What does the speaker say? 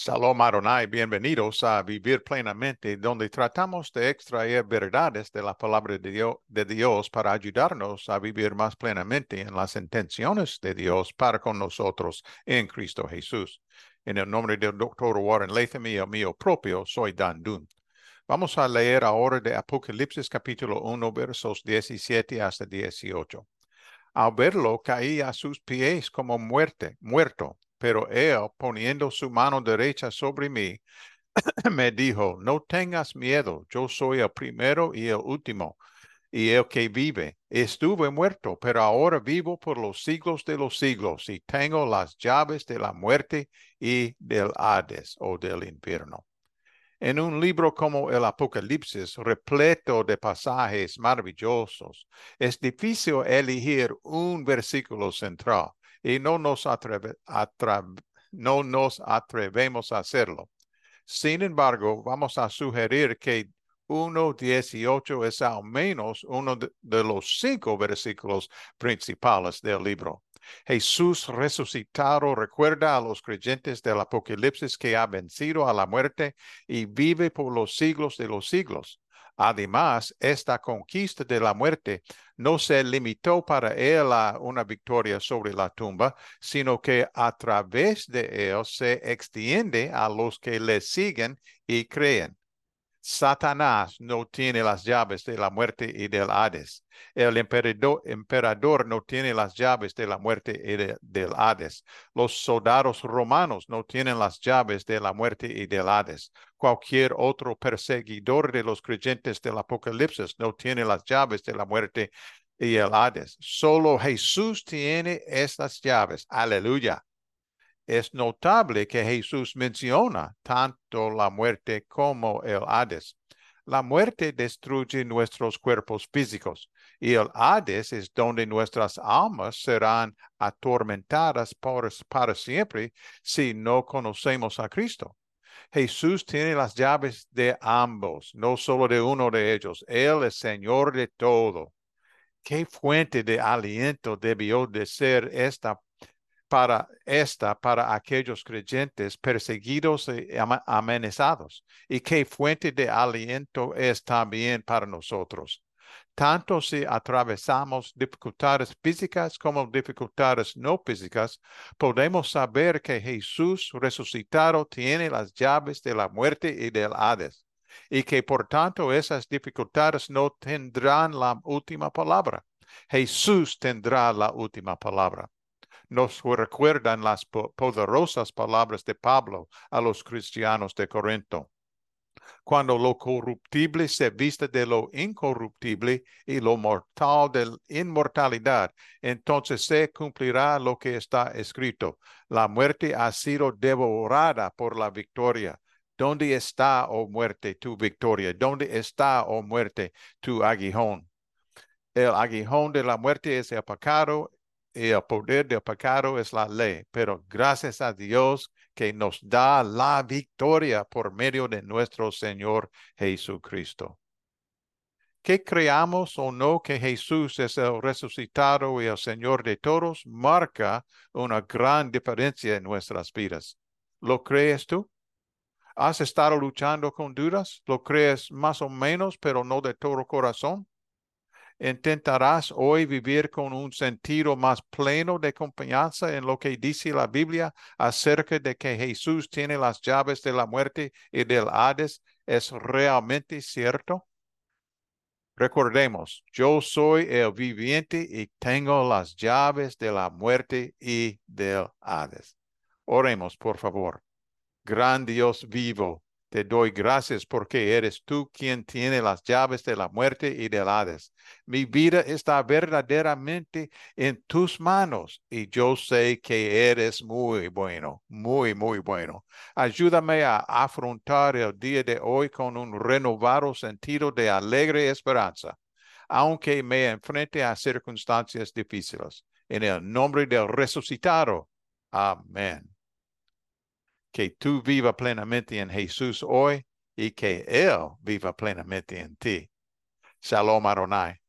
Shalom Adonai, bienvenidos a Vivir Plenamente, donde tratamos de extraer verdades de la palabra de Dios, para ayudarnos a vivir más plenamente en las intenciones de Dios para con nosotros en Cristo Jesús. En el nombre del doctor Warren Latham y el mío propio, soy Dan Dun. Vamos a leer ahora de Apocalipsis capítulo 1, versos 17 hasta 18. Al verlo, caí a sus pies como muerte, muerto pero él, poniendo su mano derecha sobre mí, me dijo, no tengas miedo, yo soy el primero y el último, y el que vive. Estuve muerto, pero ahora vivo por los siglos de los siglos, y tengo las llaves de la muerte y del Hades o del infierno. En un libro como el Apocalipsis, repleto de pasajes maravillosos, es difícil elegir un versículo central y no nos, no nos atrevemos a hacerlo. Sin embargo, vamos a sugerir que 1.18 es al menos uno de, los cinco versículos principales del libro. Jesús resucitado recuerda a los creyentes del Apocalipsis que ha vencido a la muerte y vive por los siglos de los siglos. Además, esta conquista de la muerte no se limitó para él a una victoria sobre la tumba, sino que a través de él se extiende a los que le siguen y creen. Satanás no tiene las llaves de la muerte y del Hades. El emperador, no tiene las llaves de la muerte y del Hades. Los soldados romanos no tienen las llaves de la muerte y del Hades. Cualquier otro perseguidor de los creyentes del Apocalipsis no tiene las llaves de la muerte y el Hades. Solo Jesús tiene estas llaves. Aleluya es notable que Jesús menciona tanto la muerte como el Hades. La muerte destruye nuestros cuerpos físicos y el Hades es donde nuestras almas serán atormentadas por, para siempre si no conocemos a Cristo. Jesús tiene las llaves de ambos, no solo de uno de ellos. Él es Señor de todo. ¿Qué fuente de aliento debió de ser esta para esta para aquellos creyentes perseguidos y amenazados y qué fuente de aliento es también para nosotros. Tanto si atravesamos dificultades físicas como dificultades no físicas, podemos saber que Jesús resucitado tiene las llaves de la muerte y del Hades, y que por tanto esas dificultades no tendrán la última palabra. Jesús tendrá la última palabra nos recuerdan las poderosas palabras de Pablo a los cristianos de Corinto. Cuando lo corruptible se viste de lo incorruptible y lo mortal de inmortalidad, entonces se cumplirá lo que está escrito. La muerte ha sido devorada por la victoria. ¿Dónde está, oh muerte, tu victoria? ¿Dónde está, oh muerte, tu aguijón? El aguijón de la muerte es el pecado y el poder del pecado es la ley, pero gracias a Dios que nos da la victoria por medio de nuestro Señor Jesucristo. Que creamos o no que Jesús es el resucitado y el Señor de todos, marca una gran diferencia en nuestras vidas. ¿Lo crees tú? ¿Has estado luchando con dudas? ¿Lo crees más o menos, pero no de todo corazón? ¿Intentarás hoy vivir con un sentido más pleno de confianza en lo que dice la Biblia acerca de que Jesús tiene las llaves de la muerte y del Hades? ¿Es realmente cierto? Recordemos, yo soy el viviente y tengo las llaves de la muerte y del Hades. Oremos, por favor. Gran Dios vivo, te doy gracias porque eres tú quien tiene las llaves de la muerte y del Hades. Mi vida está verdaderamente en tus manos y yo sé que eres muy bueno, muy, muy bueno. Ayúdame a afrontar el día de hoy con un renovado sentido de alegre esperanza, aunque me enfrente a circunstancias difíciles. En el nombre del resucitado. Amén que tú viva plenamente en Jesús hoy y que Él viva plenamente en ti. Shalom Aronai.